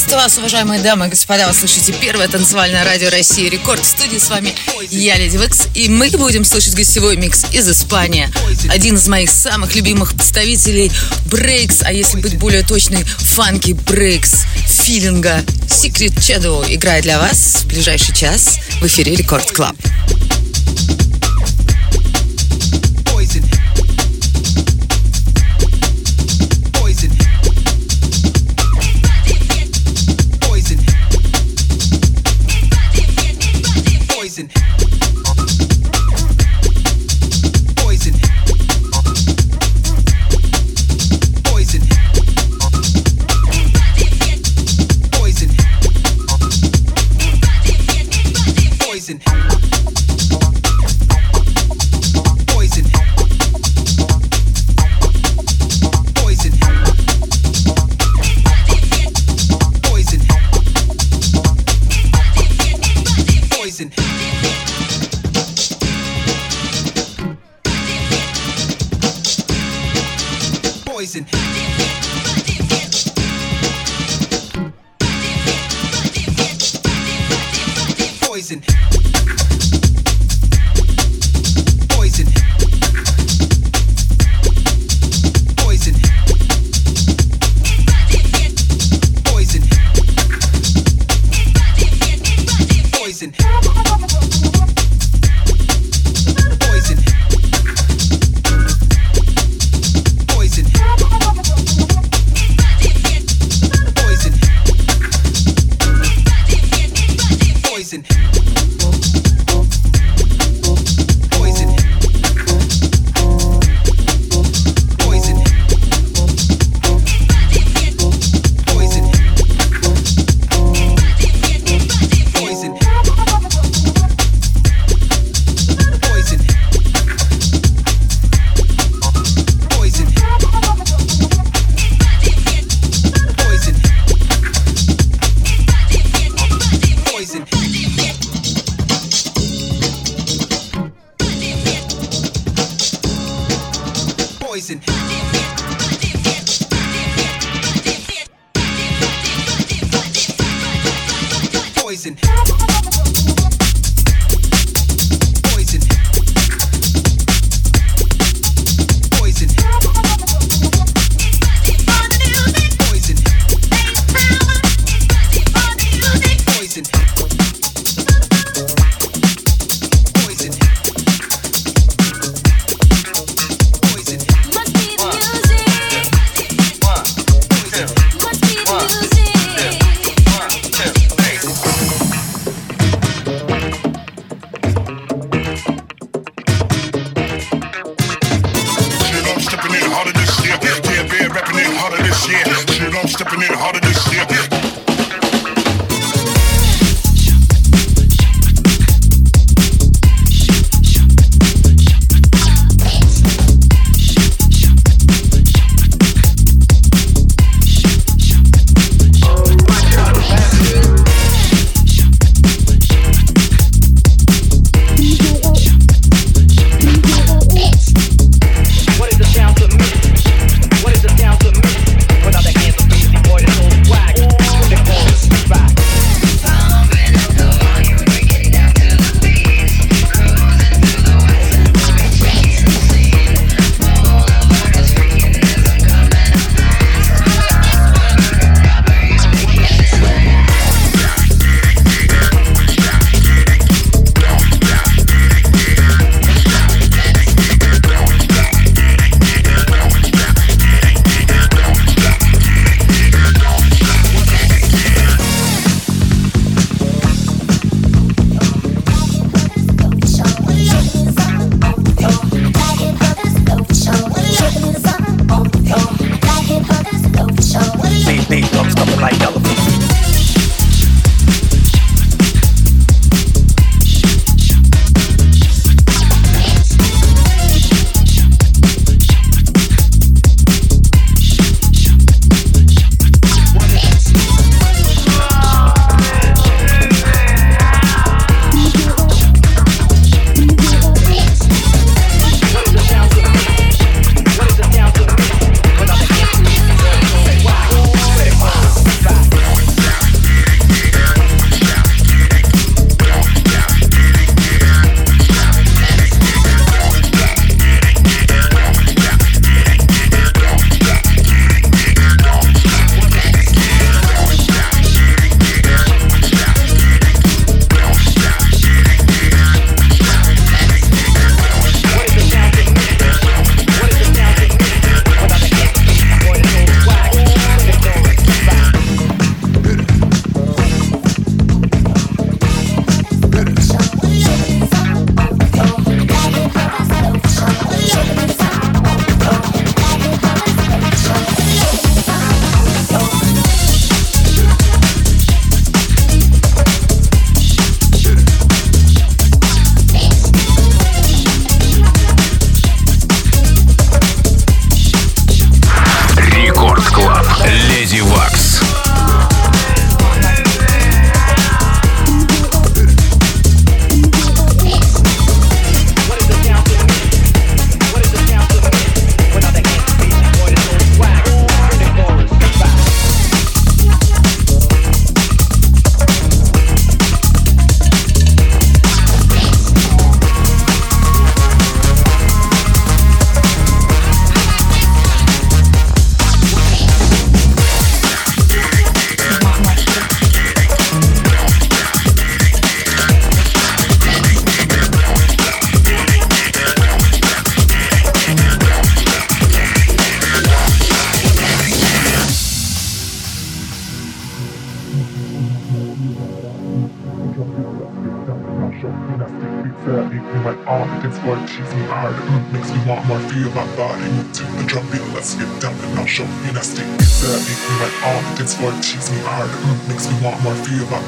Приветствую вас, уважаемые дамы и господа. Вы слышите первое танцевальное радио России Рекорд. В студии с вами я, Lady Waks, и мы будем слушать гостевой микс из Испании. Один из моих самых любимых представителей breaks, а если быть более точной, funky breaks, feeling а. Secret Shadow играет для вас в ближайший час в эфире Record Club.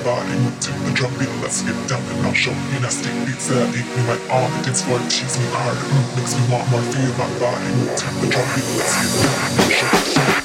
Body to the drum beat. Let's get down and I'll show you nasty. It's that make me right on the dance floor, tease me hard. Makes me want more, feel my body to the drum beat. Let's get down and I'll show you.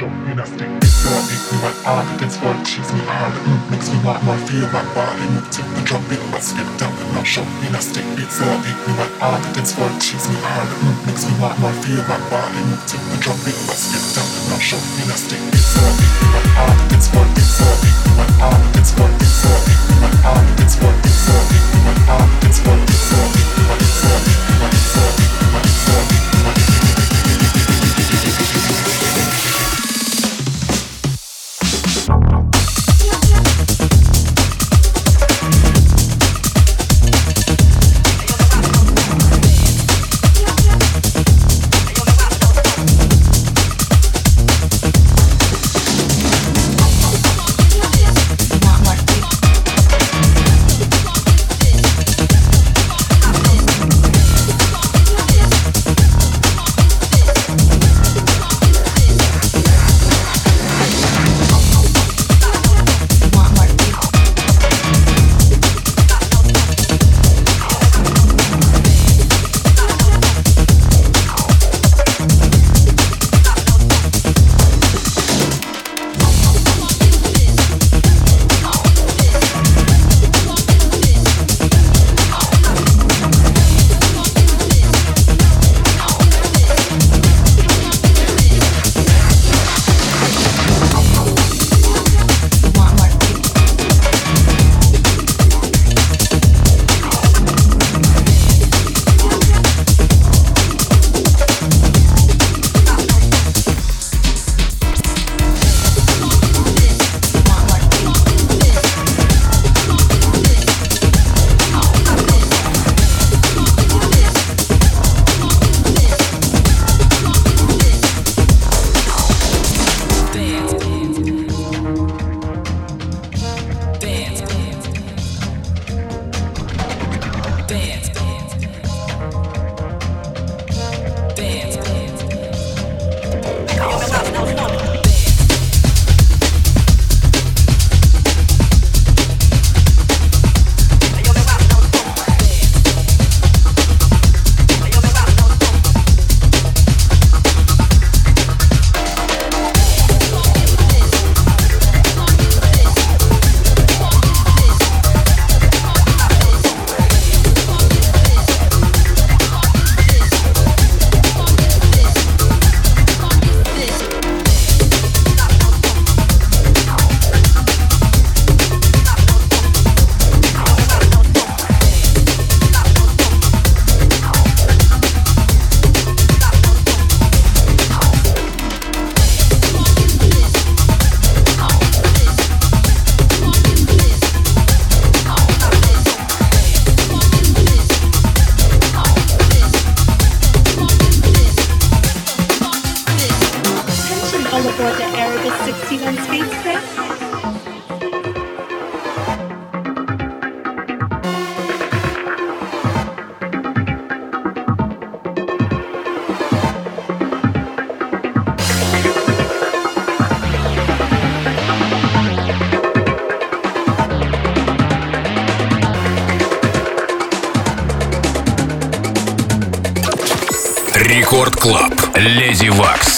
your inner state It's your beat in my eye It's what achieves me hard. Mm, Makes me want more feel my body Move to the drum beat Let's get down. And not show inner state It's your beat in my eye It's what achieves me hard. Mm, Makes me want more feel my body Move to the drum beat Let's get down. And not show inner state It's your beat in my eye Клаб. Леди Вакс.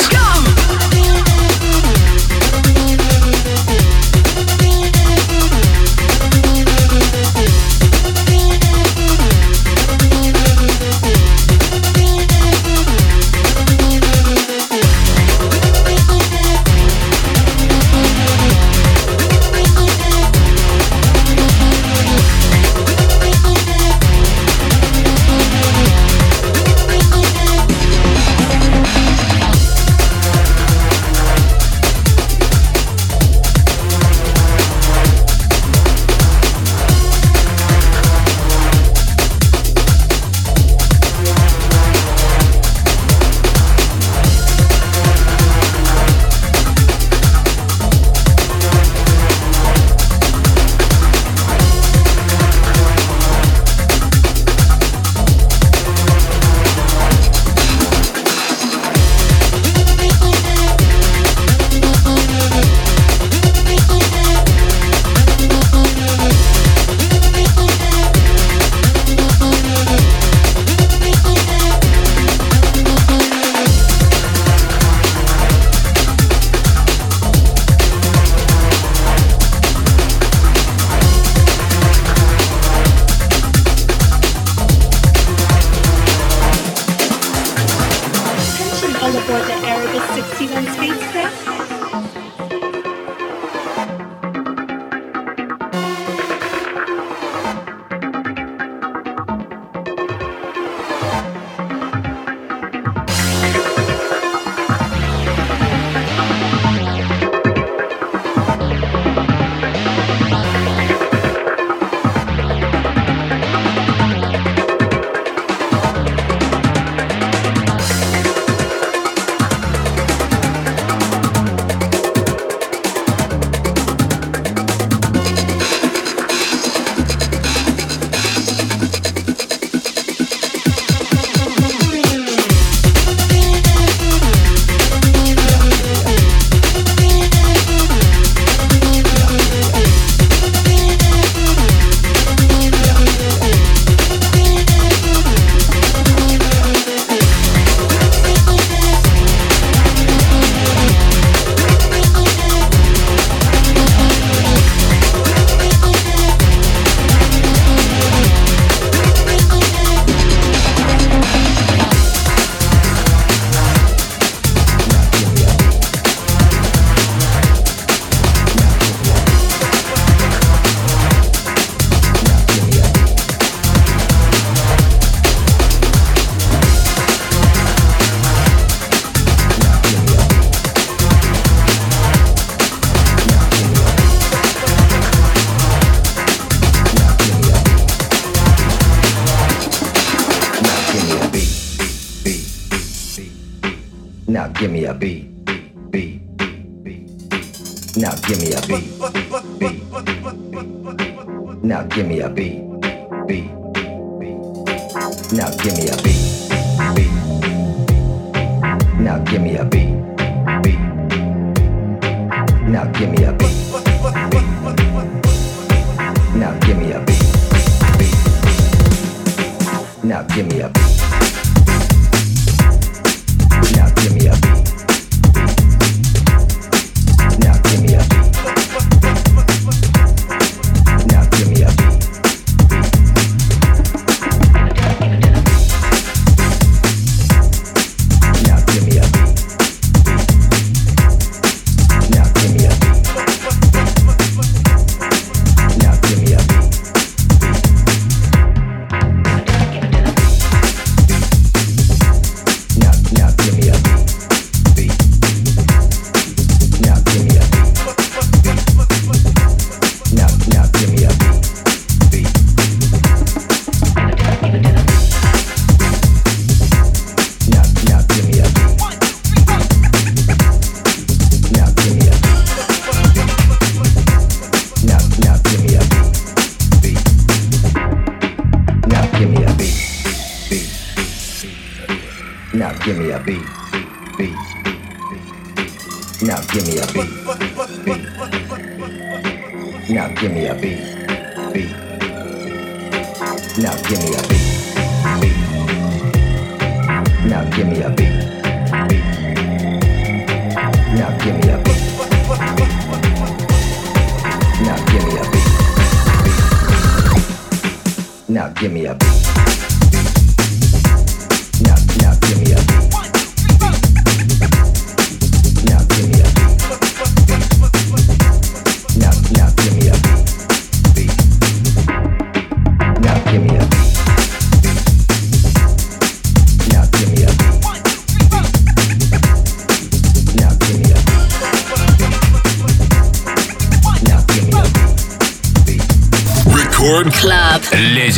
beat. Now give me a beat. Now give me a beat. Леди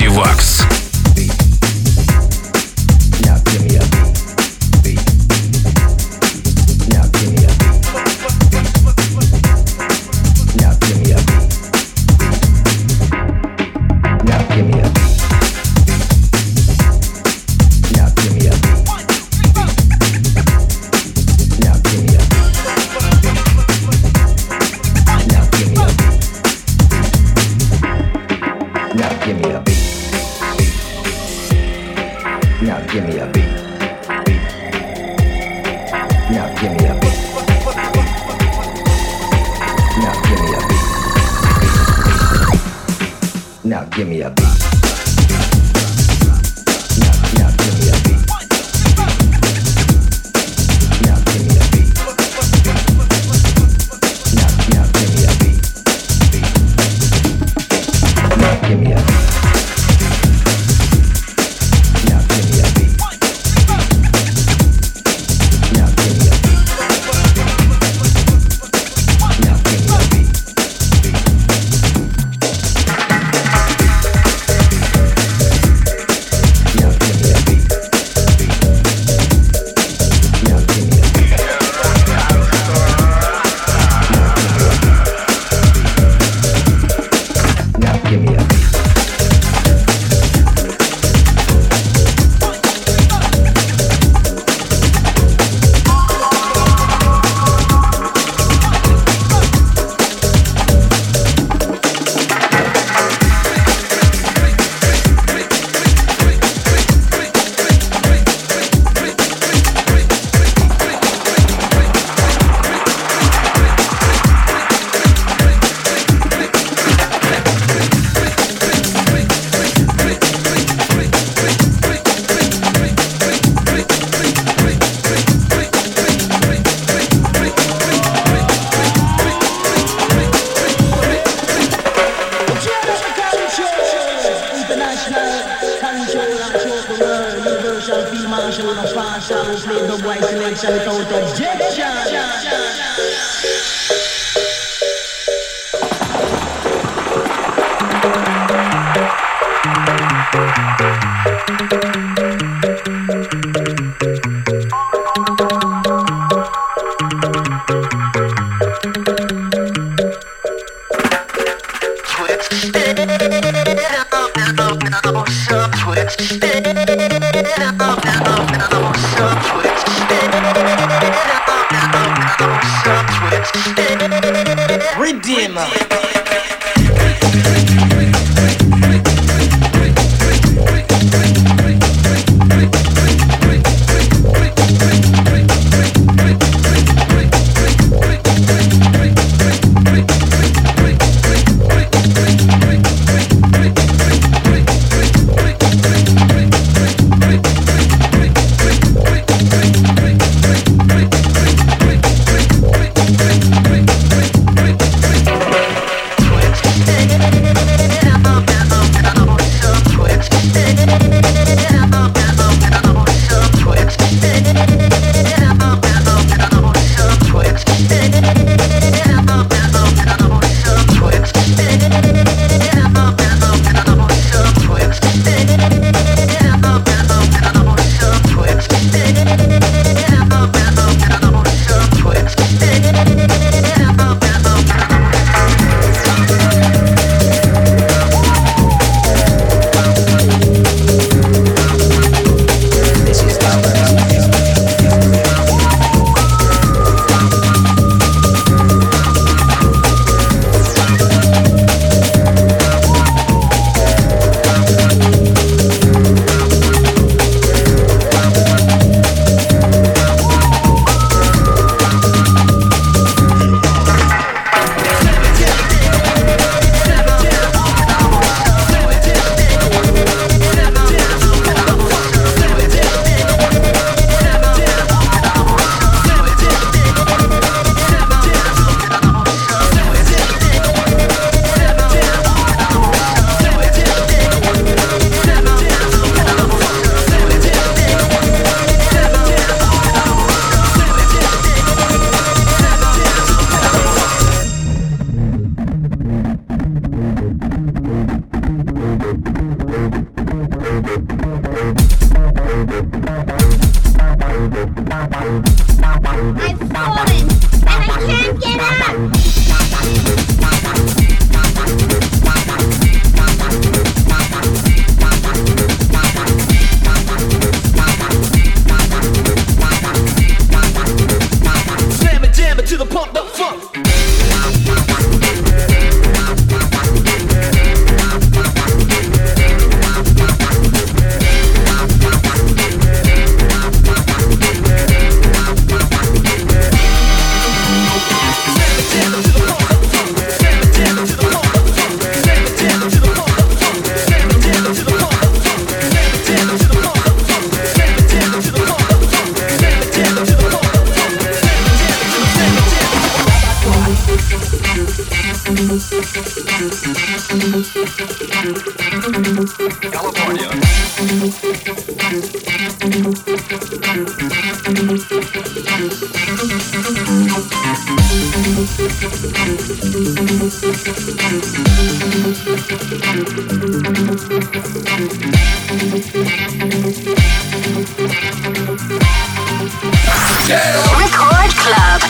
Now give me a beat. Now give me a beat.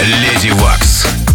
Леди Вакс.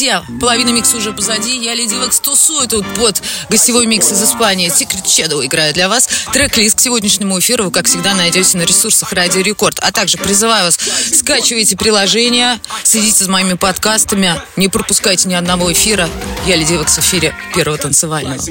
Друзья, половина микса уже позади. Я Леди Векс тусую тут под гостевой микс из Испании. Secret Shadow играю для вас. Трек-лист к сегодняшнему эфиру вы, как всегда, найдете на ресурсах Радио Рекорд. А также призываю вас, скачивайте приложение, следите за моими подкастами, не пропускайте ни одного эфира. Я Леди Векс в эфире первого танцевального.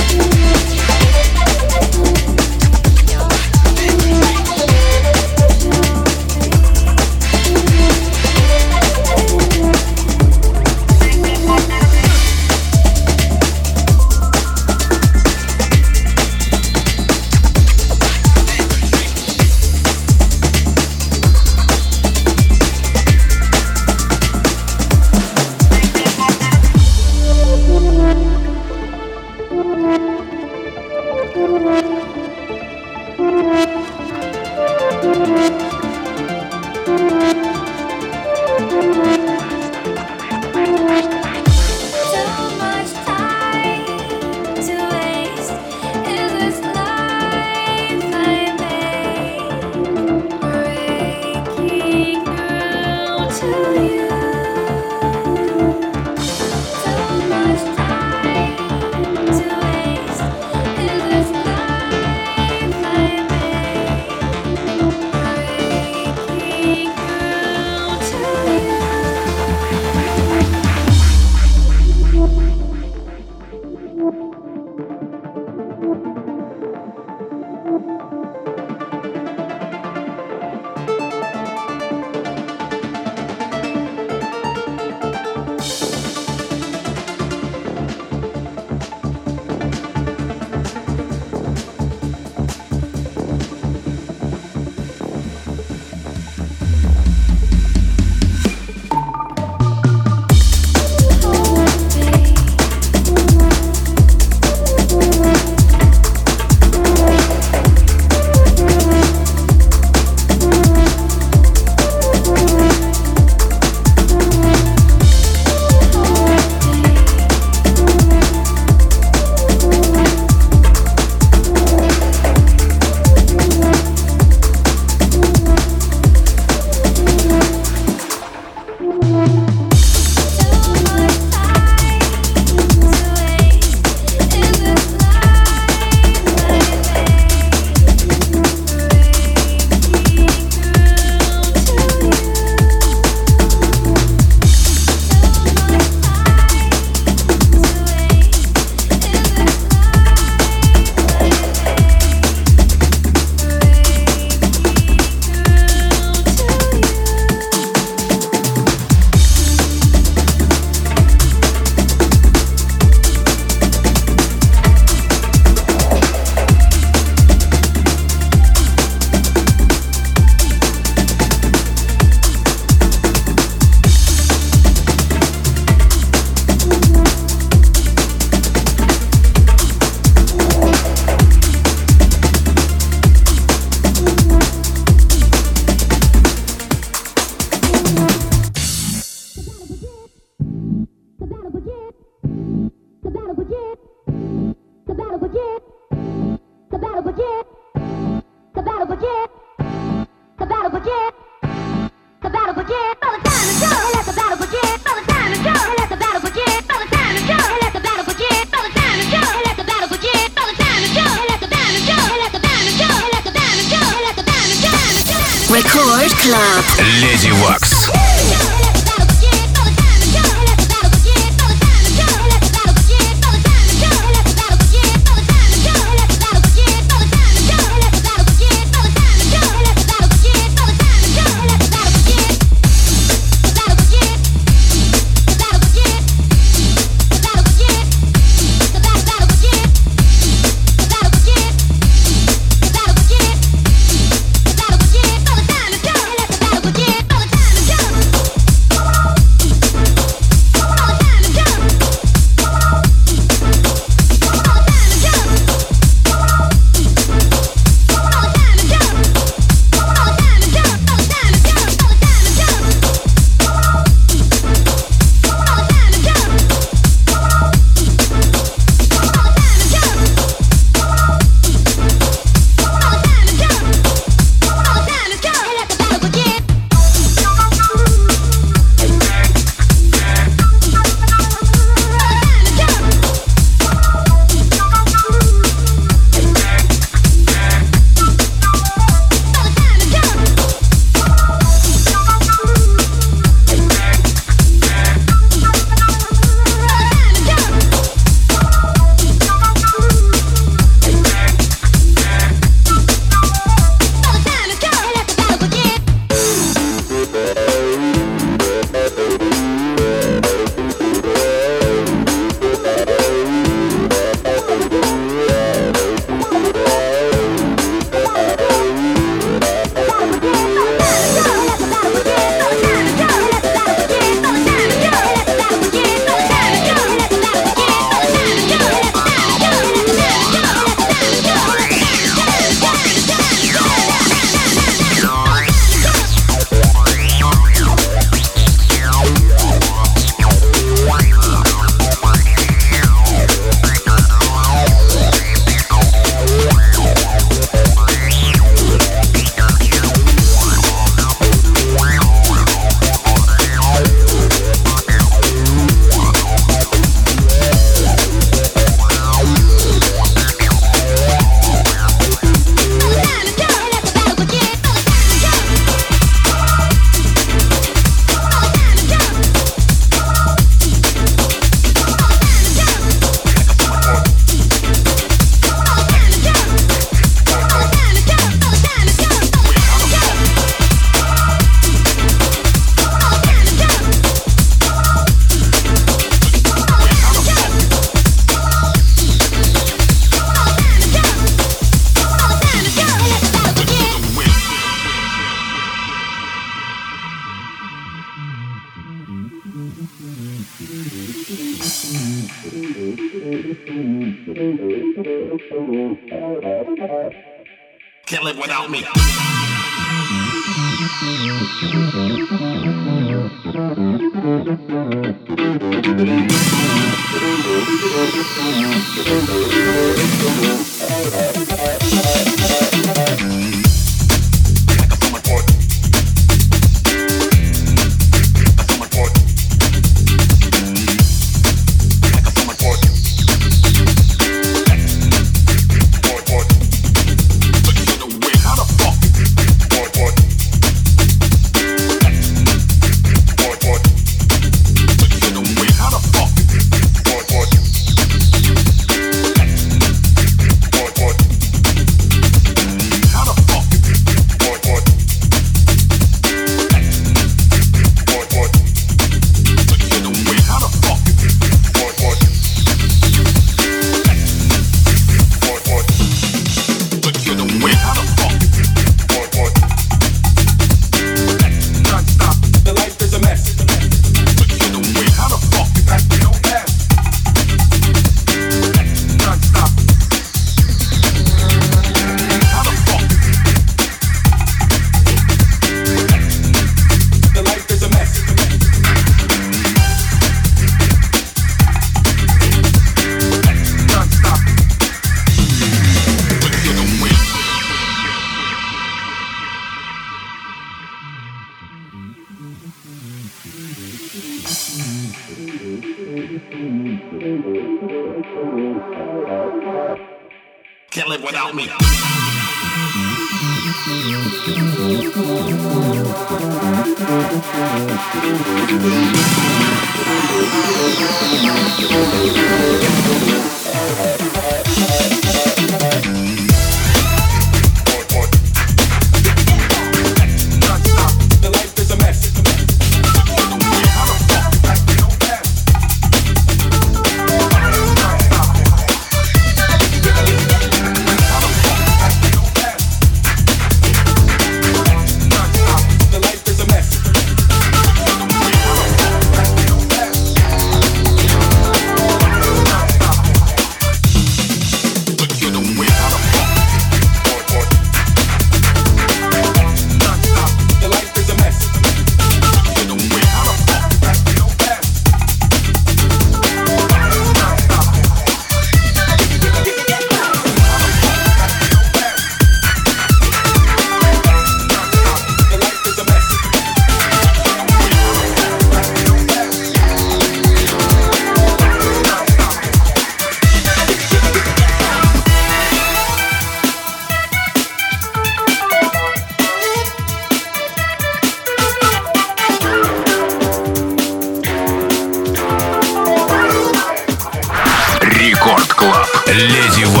Леди Вакс.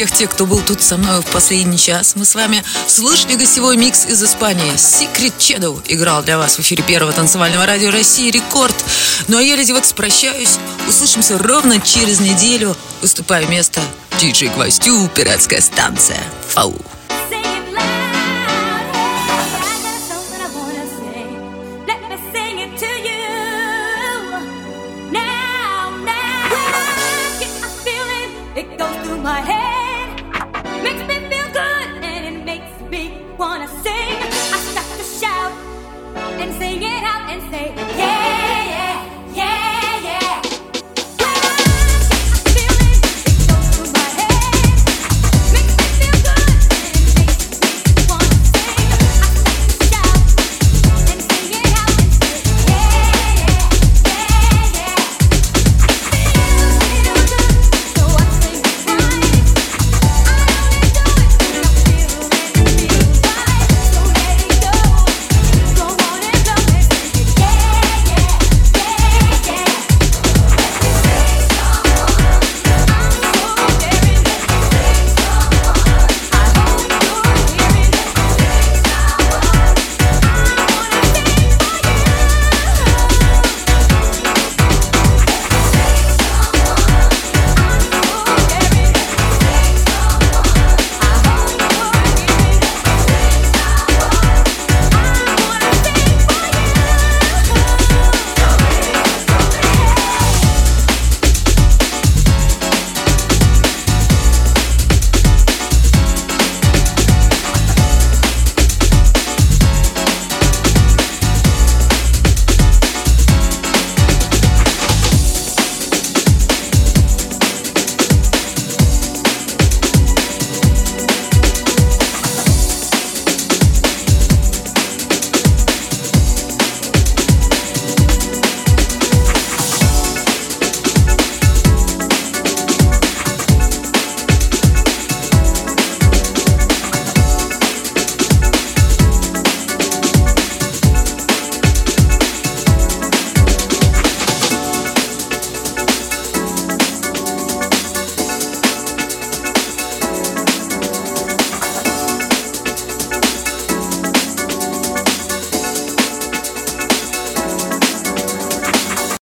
Всех тех, кто был тут со мной в последний час. Мы с вами слушали гостевой микс из Испании. Secret Shadow играл для вас в эфире первого танцевального радио России «Рекорд». Ну а я, Леди Векс, прощаюсь. Услышимся ровно через неделю. Уступаю место диджей Гвоздю, пиратская станция. Фау.